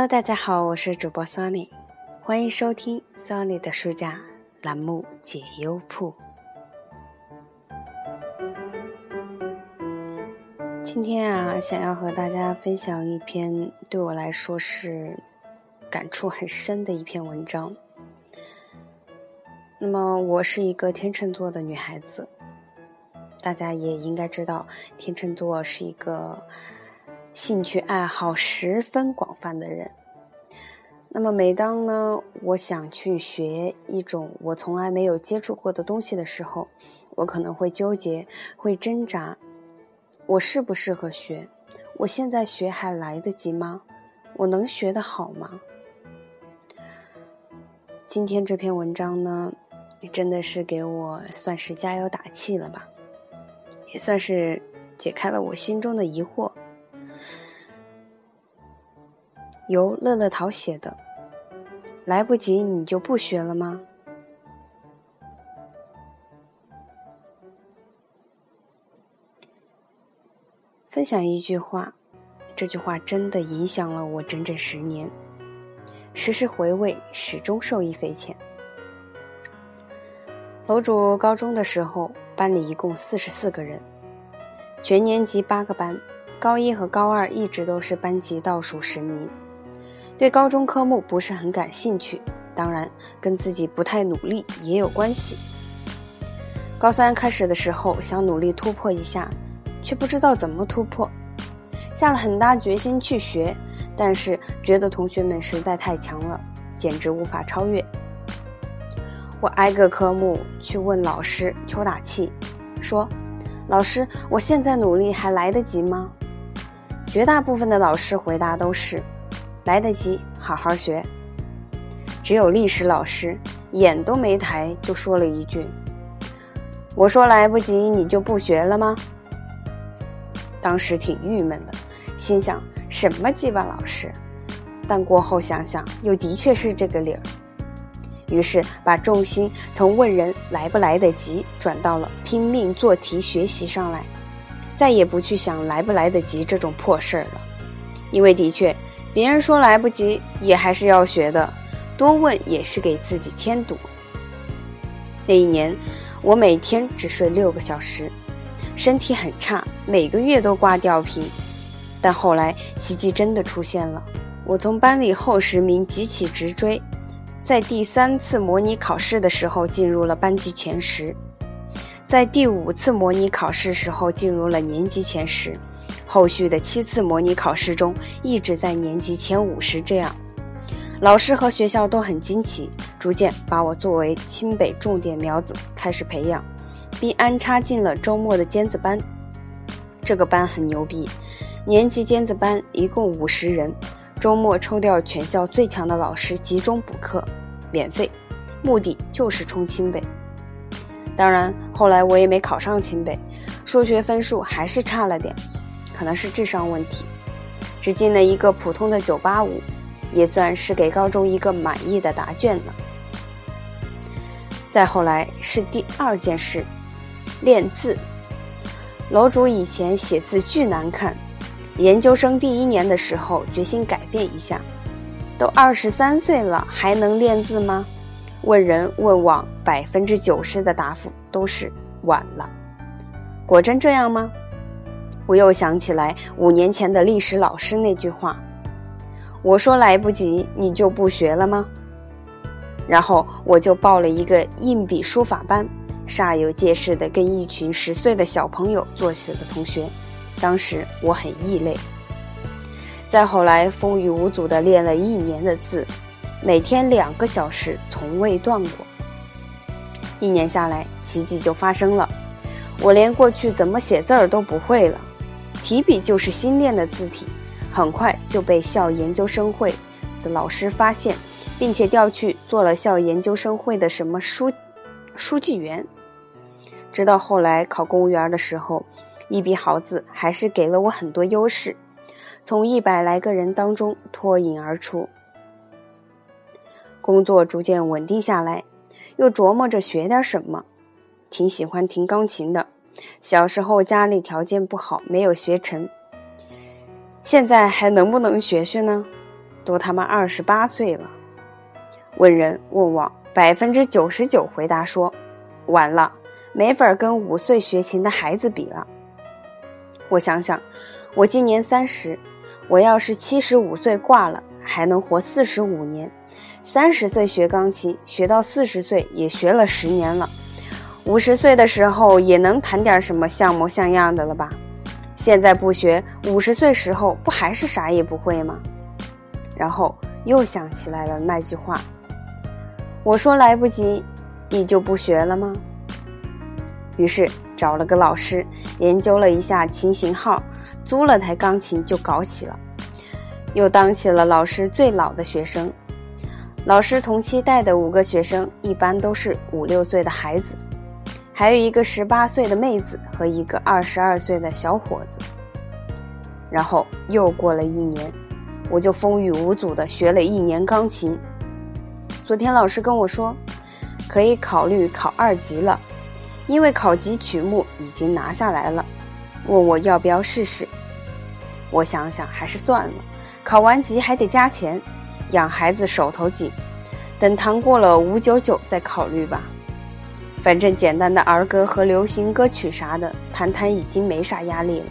Hello，大家好，我是主播 Sunny，欢迎收听 Sunny 的书架栏目解忧铺。今天啊，想要和大家分享一篇对我来说是感触很深的一篇文章。那么，我是一个天秤座的女孩子，大家也应该知道，天秤座是一个。兴趣爱好十分广泛的人，那么每当呢，我想去学一种我从来没有接触过的东西的时候，我可能会纠结，会挣扎，我适不适合学？我现在学还来得及吗？我能学得好吗？今天这篇文章呢，真的是给我算是加油打气了吧，也算是解开了我心中的疑惑。由乐乐桃写的，来不及你就不学了吗？分享一句话，这句话真的影响了我整整十年，时时回味，始终受益匪浅。楼主高中的时候，班里一共四十四个人，全年级八个班，高一和高二一直都是班级倒数十名。对高中科目不是很感兴趣，当然跟自己不太努力也有关系。高三开始的时候想努力突破一下，却不知道怎么突破，下了很大决心去学，但是觉得同学们实在太强了，简直无法超越。我挨个科目去问老师求打气，说：“老师，我现在努力还来得及吗？”绝大部分的老师回答都是。来得及，好好学。只有历史老师眼都没抬就说了一句：“我说来不及，你就不学了吗？”当时挺郁闷的，心想什么鸡巴老师？但过后想想，又的确是这个理儿。于是把重心从问人来不来得及，转到了拼命做题学习上来，再也不去想来不来得及这种破事儿了，因为的确。别人说来不及，也还是要学的。多问也是给自己添堵。那一年，我每天只睡六个小时，身体很差，每个月都挂吊瓶。但后来奇迹真的出现了，我从班里后十名急起直追，在第三次模拟考试的时候进入了班级前十，在第五次模拟考试时候进入了年级前十。后续的七次模拟考试中，一直在年级前五十。这样，老师和学校都很惊奇，逐渐把我作为清北重点苗子开始培养，并安插进了周末的尖子班。这个班很牛逼，年级尖子班一共五十人，周末抽调全校最强的老师集中补课，免费，目的就是冲清北。当然，后来我也没考上清北，数学分数还是差了点。可能是智商问题，只进了一个普通的985，也算是给高中一个满意的答卷了。再后来是第二件事，练字。楼主以前写字巨难看，研究生第一年的时候决心改变一下。都二十三岁了，还能练字吗？问人问网，百分之九十的答复都是晚了。果真这样吗？我又想起来五年前的历史老师那句话：“我说来不及，你就不学了吗？”然后我就报了一个硬笔书法班，煞有介事的跟一群十岁的小朋友做起了同学。当时我很异类。再后来风雨无阻的练了一年的字，每天两个小时，从未断过。一年下来，奇迹就发生了，我连过去怎么写字儿都不会了。提笔就是新练的字体，很快就被校研究生会的老师发现，并且调去做了校研究生会的什么书书记员。直到后来考公务员的时候，一笔好字还是给了我很多优势，从一百来个人当中脱颖而出。工作逐渐稳定下来，又琢磨着学点什么，挺喜欢听钢琴的。小时候家里条件不好，没有学成。现在还能不能学学呢？都他妈二十八岁了。问人问网，百分之九十九回答说：“完了，没法跟五岁学琴的孩子比了。”我想想，我今年三十，我要是七十五岁挂了，还能活四十五年。三十岁学钢琴，学到四十岁也学了十年了。五十岁的时候也能弹点什么像模像样的了吧？现在不学，五十岁时候不还是啥也不会吗？然后又想起来了那句话：“我说来不及，你就不学了吗？”于是找了个老师，研究了一下琴型号，租了台钢琴就搞起了，又当起了老师最老的学生。老师同期带的五个学生，一般都是五六岁的孩子，还有一个十八岁的妹子和一个二十二岁的小伙子。然后又过了一年，我就风雨无阻地学了一年钢琴。昨天老师跟我说，可以考虑考二级了，因为考级曲目已经拿下来了，问我要不要试试。我想想还是算了，考完级还得加钱。养孩子手头紧，等谈过了五九九再考虑吧。反正简单的儿歌和流行歌曲啥的，谈谈已经没啥压力了。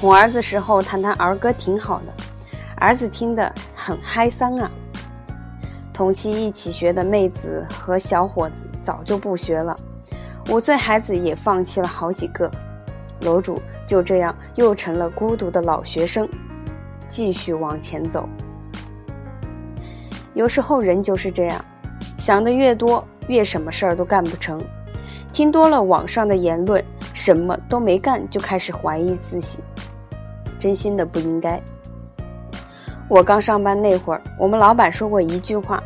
哄儿子时候弹弹儿歌挺好的，儿子听得很嗨桑啊。同期一起学的妹子和小伙子早就不学了，五岁孩子也放弃了好几个。楼主就这样又成了孤独的老学生，继续往前走。有时候人就是这样，想的越多，越什么事儿都干不成。听多了网上的言论，什么都没干就开始怀疑自己，真心的不应该。我刚上班那会儿，我们老板说过一句话：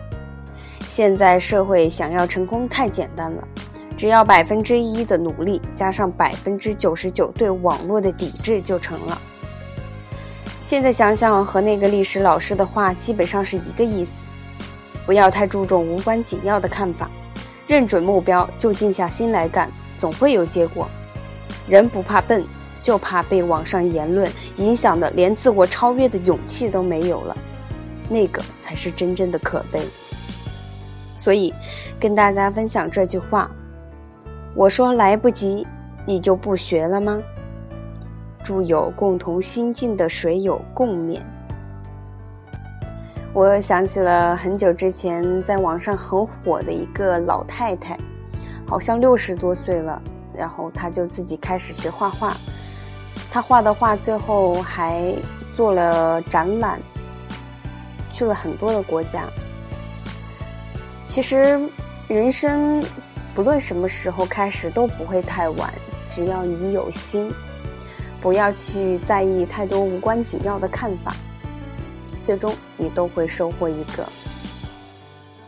现在社会想要成功太简单了，只要百分之一的努力加上百分之九十九对网络的抵制就成了。现在想想，和那个历史老师的话基本上是一个意思。不要太注重无关紧要的看法，认准目标就静下心来干，总会有结果。人不怕笨，就怕被网上言论影响的连自我超越的勇气都没有了，那个才是真正的可悲。所以，跟大家分享这句话：我说来不及，你就不学了吗？祝有共同心境的水友共勉。我想起了很久之前在网上很火的一个老太太，好像六十多岁了，然后她就自己开始学画画，她画的画最后还做了展览，去了很多的国家。其实人生不论什么时候开始都不会太晚，只要你有心，不要去在意太多无关紧要的看法。最终，你都会收获一个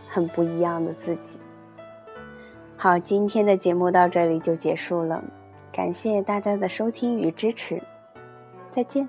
很不一样的自己。好，今天的节目到这里就结束了，感谢大家的收听与支持，再见。